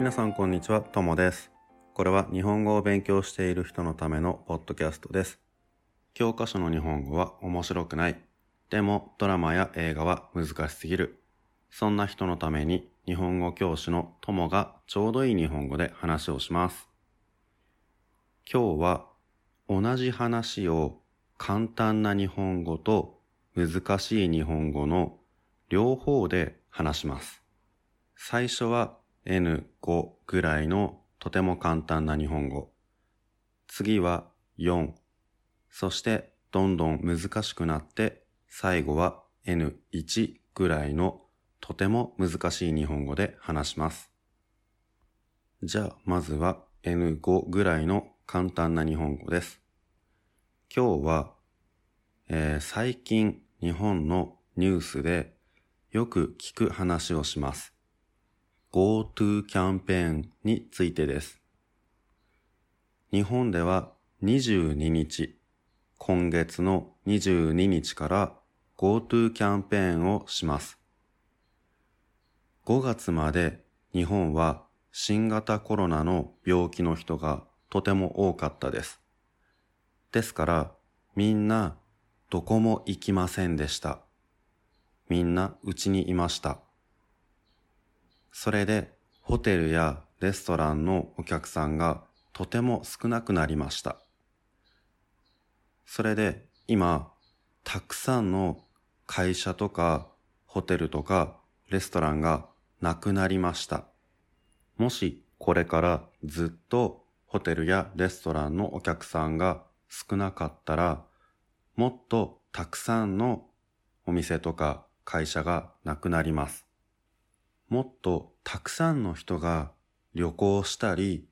皆さんこんにちは、ともです。これは日本語を勉強している人のためのポッドキャストです。教科書の日本語は面白くない。でもドラマや映画は難しすぎる。そんな人のために日本語教師のともがちょうどいい日本語で話をします。今日は同じ話を簡単な日本語と難しい日本語の両方で話します。最初は N5 ぐらいのとても簡単な日本語。次は4。そしてどんどん難しくなって最後は N1 ぐらいのとても難しい日本語で話します。じゃあまずは N5 ぐらいの簡単な日本語です。今日は、えー最近日本のニュースでよく聞く話をします。GoTo キャンペーンについてです。日本では22日、今月の22日から GoTo キャンペーンをします。5月まで日本は新型コロナの病気の人がとても多かったです。ですからみんなどこも行きませんでした。みんなうちにいました。それでホテルやレストランのお客さんがとても少なくなりました。それで今、たくさんの会社とかホテルとかレストランがなくなりました。もしこれからずっとホテルやレストランのお客さんが少なかったら、もっとたくさんのお店とか会社がなくなります。もっとたくさんの人が旅行したり、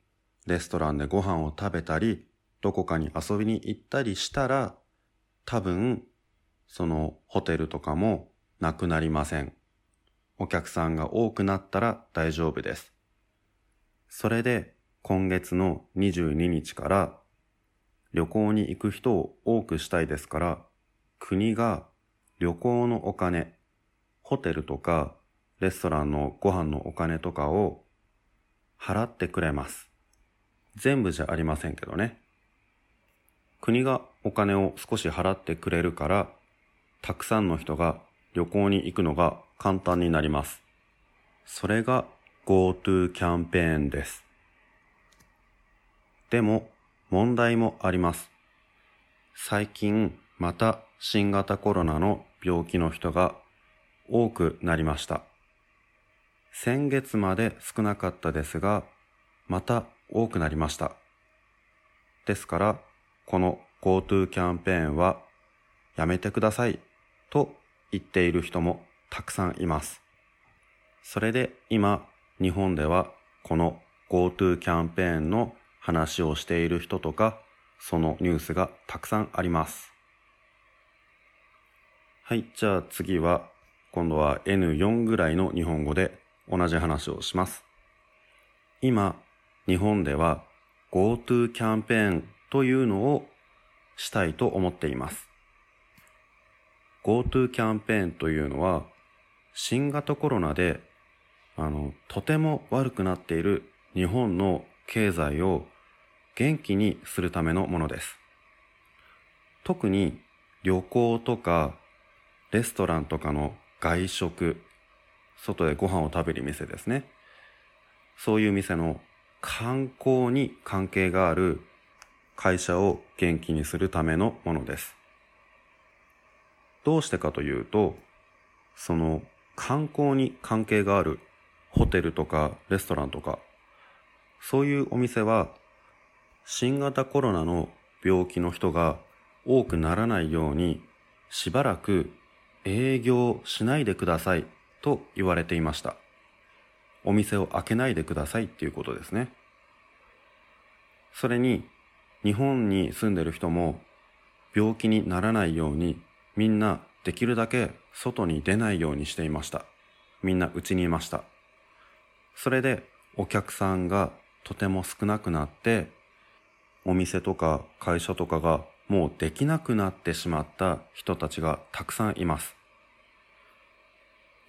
レストランでご飯を食べたり、どこかに遊びに行ったりしたら、多分、そのホテルとかもなくなりません。お客さんが多くなったら大丈夫です。それで今月の22日から旅行に行く人を多くしたいですから、国が旅行のお金、ホテルとかレストランのご飯のお金とかを払ってくれます。全部じゃありませんけどね。国がお金を少し払ってくれるから、たくさんの人が旅行に行くのが簡単になります。それが GoTo キャンペーンです。でも問題もあります。最近また新型コロナの病気の人が多くなりました。先月まで少なかったですが、また多くなりました。ですから、この GoTo キャンペーンはやめてくださいと言っている人もたくさんいます。それで今、日本ではこの GoTo キャンペーンの話をしている人とか、そのニュースがたくさんあります。はい、じゃあ次は、今度は N4 ぐらいの日本語で同じ話をします。今、日本では GoTo キャンペーンというのをしたいと思っています。GoTo キャンペーンというのは、新型コロナで、あの、とても悪くなっている日本の経済を元気にするためのものです。特に旅行とかレストランとかの外食、外でご飯を食べる店ですね。そういう店の観光に関係がある会社を元気にするためのものです。どうしてかというと、その観光に関係があるホテルとかレストランとか、そういうお店は新型コロナの病気の人が多くならないようにしばらく営業しないでくださいと言われていました。お店を開けないでくださいっていうことですね。それに日本に住んでる人も病気にならないようにみんなできるだけ外に出ないようにしていました。みんな家にいました。それでお客さんがとても少なくなってお店とか会社とかがもうできなくなってしまった人たちがたくさんいます。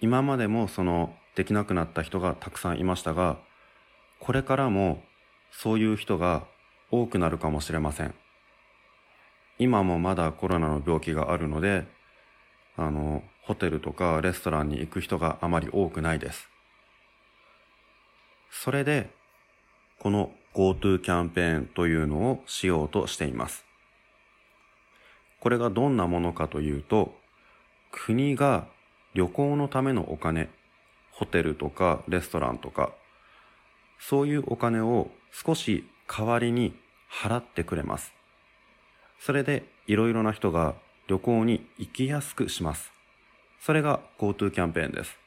今までもそのできなくなった人がたくさんいましたが、これからもそういう人が多くなるかもしれません。今もまだコロナの病気があるので、あの、ホテルとかレストランに行く人があまり多くないです。それで、この GoTo キャンペーンというのをしようとしています。これがどんなものかというと、国が旅行のためのお金、ホテルとかレストランとか、そういうお金を少し代わりに払ってくれます。それでいろいろな人が旅行に行きやすくします。それが GoTo キャンペーンです。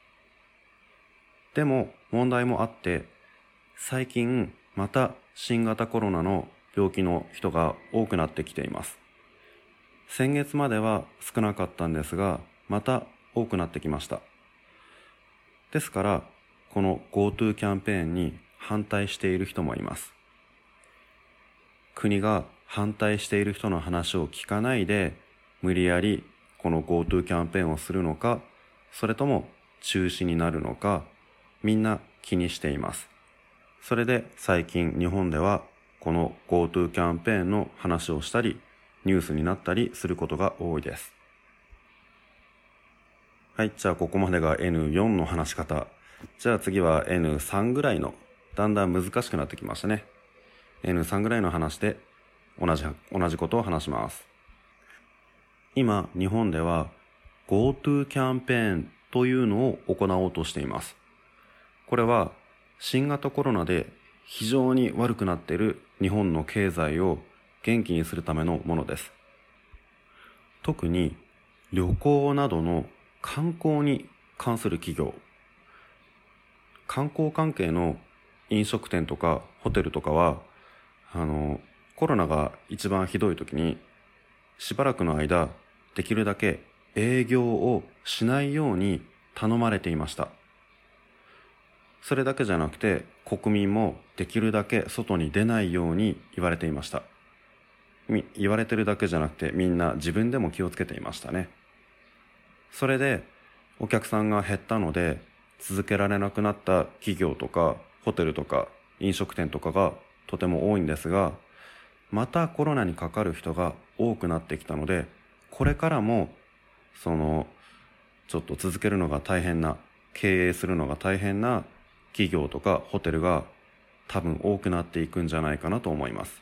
でも問題もあって、最近また新型コロナの病気の人が多くなってきています。先月までは少なかったんですが、また多くなってきました。ですから、この GoTo キャンペーンに反対している人もいます。国が反対している人の話を聞かないで、無理やりこの GoTo キャンペーンをするのか、それとも中止になるのか、みんな気にしています。それで最近日本ではこの GoTo キャンペーンの話をしたり、ニュースになったりすることが多いです。はい、じゃあここまでが N4 の話し方。じゃあ次は N3 ぐらいの、だんだん難しくなってきましたね。N3 ぐらいの話で同じ、同じことを話します。今、日本では GoTo キャンペーンというのを行おうとしています。これは新型コロナで非常に悪くなっている日本の経済を元気にするためのものです。特に旅行などの観光に関する企業、観光関係の飲食店とかホテルとかは、あの、コロナが一番ひどい時に、しばらくの間、できるだけ営業をしないように頼まれていました。それだけじゃなくて、国民もできるだけ外に出ないように言われていました。言われてるだけじゃなくてみんな自分でも気をつけていましたね。それでお客さんが減ったので続けられなくなった企業とかホテルとか飲食店とかがとても多いんですがまたコロナにかかる人が多くなってきたのでこれからもそのちょっと続けるのが大変な経営するのが大変な企業とかホテルが多分多くなっていくんじゃないかなと思います。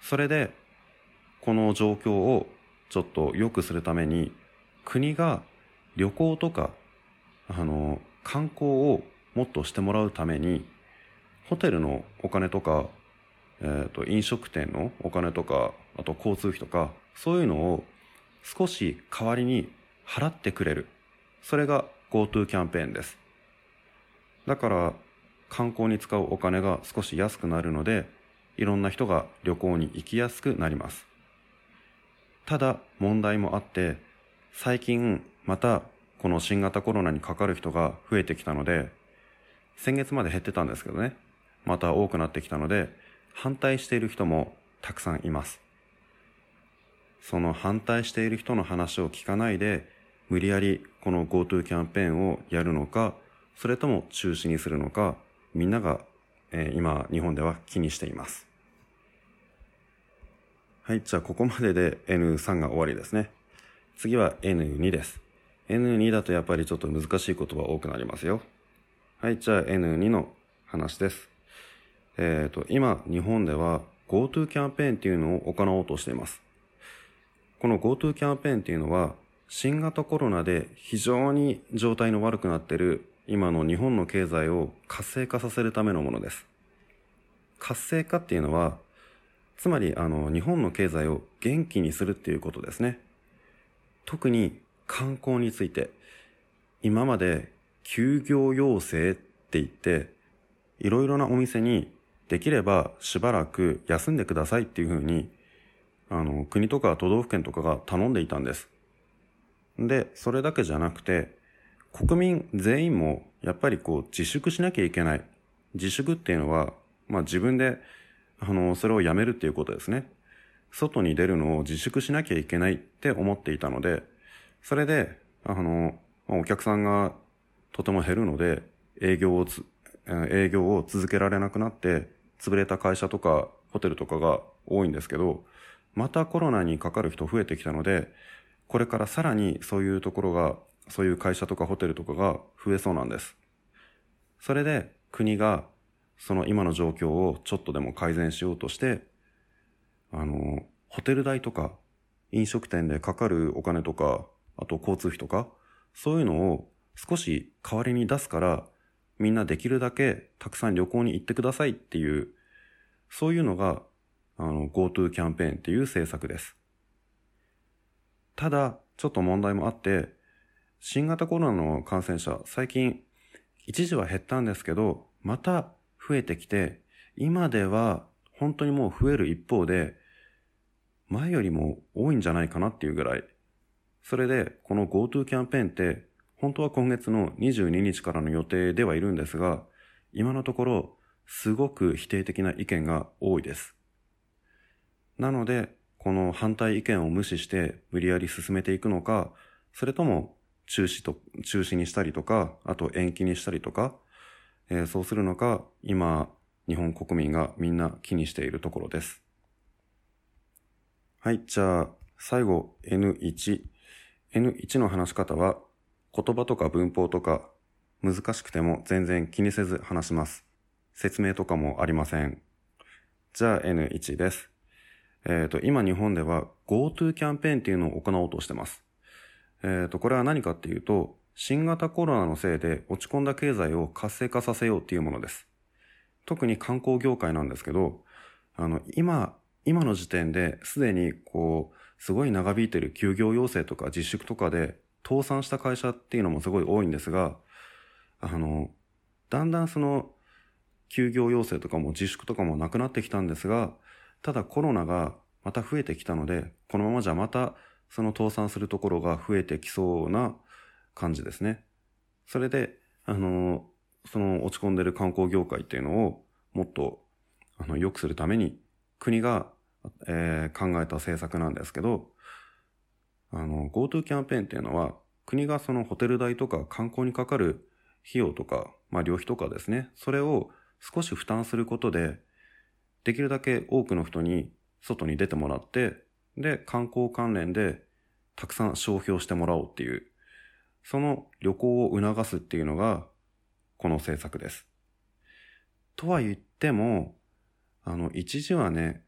それで、この状況をちょっと良くするために、国が旅行とか、あの、観光をもっとしてもらうために、ホテルのお金とか、えっ、ー、と、飲食店のお金とか、あと交通費とか、そういうのを少し代わりに払ってくれる。それが GoTo キャンペーンです。だから、観光に使うお金が少し安くなるので、いろんな人が旅行に行きやすくなります。ただ問題もあって、最近またこの新型コロナにかかる人が増えてきたので、先月まで減ってたんですけどね、また多くなってきたので、反対している人もたくさんいます。その反対している人の話を聞かないで、無理やりこの GoTo キャンペーンをやるのか、それとも中止にするのか、みんながえー、今、日本では気にしています。はい、じゃあここまでで N3 が終わりですね。次は N2 です。N2 だとやっぱりちょっと難しい言葉多くなりますよ。はい、じゃあ N2 の話です。えっ、ー、と、今、日本では GoTo キャンペーンっていうのを行おうとしています。この GoTo キャンペーンっていうのは、新型コロナで非常に状態の悪くなっている今の日本の経済を活性化させるためのものです。活性化っていうのは、つまりあの日本の経済を元気にするっていうことですね。特に観光について、今まで休業要請って言って、いろいろなお店にできればしばらく休んでくださいっていうふうに、あの、国とか都道府県とかが頼んでいたんです。で、それだけじゃなくて、国民全員もやっぱりこう自粛しなきゃいけない。自粛っていうのは、まあ自分で、あの、それをやめるっていうことですね。外に出るのを自粛しなきゃいけないって思っていたので、それで、あの、お客さんがとても減るので、営業をつ、営業を続けられなくなって潰れた会社とかホテルとかが多いんですけど、またコロナにかかる人増えてきたので、これからさらにそういうところが、そういう会社とかホテルとかが増えそうなんです。それで国がその今の状況をちょっとでも改善しようとして、あの、ホテル代とか飲食店でかかるお金とか、あと交通費とか、そういうのを少し代わりに出すから、みんなできるだけたくさん旅行に行ってくださいっていう、そういうのが、あの、GoTo キャンペーンっていう政策です。ただ、ちょっと問題もあって、新型コロナの感染者、最近、一時は減ったんですけど、また増えてきて、今では本当にもう増える一方で、前よりも多いんじゃないかなっていうぐらい。それで、この GoTo キャンペーンって、本当は今月の22日からの予定ではいるんですが、今のところ、すごく否定的な意見が多いです。なので、この反対意見を無視して無理やり進めていくのか、それとも中止と、中止にしたりとか、あと延期にしたりとか、えー、そうするのか、今、日本国民がみんな気にしているところです。はい、じゃあ、最後 N1。N1 の話し方は、言葉とか文法とか難しくても全然気にせず話します。説明とかもありません。じゃあ N1 です。えっ、ー、と、今日本では GoTo キャンペーンっていうのを行おうとしてます。えっ、ー、と、これは何かっていうと、新型コロナのせいで落ち込んだ経済を活性化させようっていうものです。特に観光業界なんですけど、あの、今、今の時点ですでにこう、すごい長引いてる休業要請とか自粛とかで倒産した会社っていうのもすごい多いんですが、あの、だんだんその、休業要請とかも自粛とかもなくなってきたんですが、ただコロナがまた増えてきたので、このままじゃまたその倒産するところが増えてきそうな感じですね。それで、あの、その落ち込んでる観光業界っていうのをもっとあの良くするために国が、えー、考えた政策なんですけど、あの、GoTo キャンペーンっていうのは国がそのホテル代とか観光にかかる費用とか、まあ旅費とかですね、それを少し負担することで、できるだけ多くの人に外に出てもらって、で、観光関連でたくさん消費をしてもらおうっていう、その旅行を促すっていうのが、この政策です。とは言っても、あの、一時はね、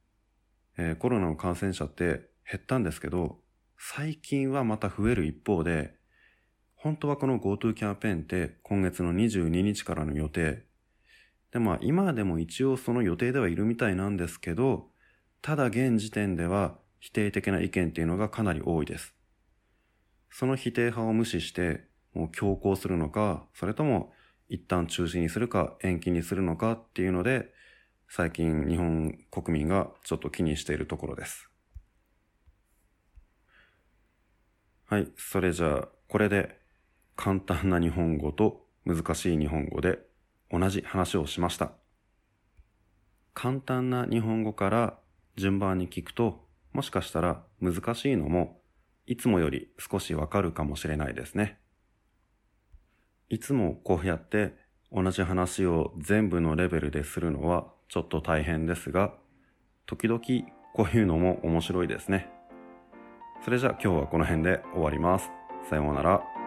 えー、コロナの感染者って減ったんですけど、最近はまた増える一方で、本当はこの GoTo キャンペーンって今月の22日からの予定。で、まあ今でも一応その予定ではいるみたいなんですけど、ただ現時点では否定的な意見っていうのがかなり多いです。その否定派を無視して、もう強行するのか、それとも一旦中止にするか延期にするのかっていうので、最近日本国民がちょっと気にしているところです。はい、それじゃあ、これで簡単な日本語と難しい日本語で同じ話をしました。簡単な日本語から順番に聞くと、もしかしたら難しいのもいつもより少しわかるかもしれないですね。いつもこうやって同じ話を全部のレベルでするのはちょっと大変ですが、時々こういうのも面白いですね。それじゃあ今日はこの辺で終わります。さようなら。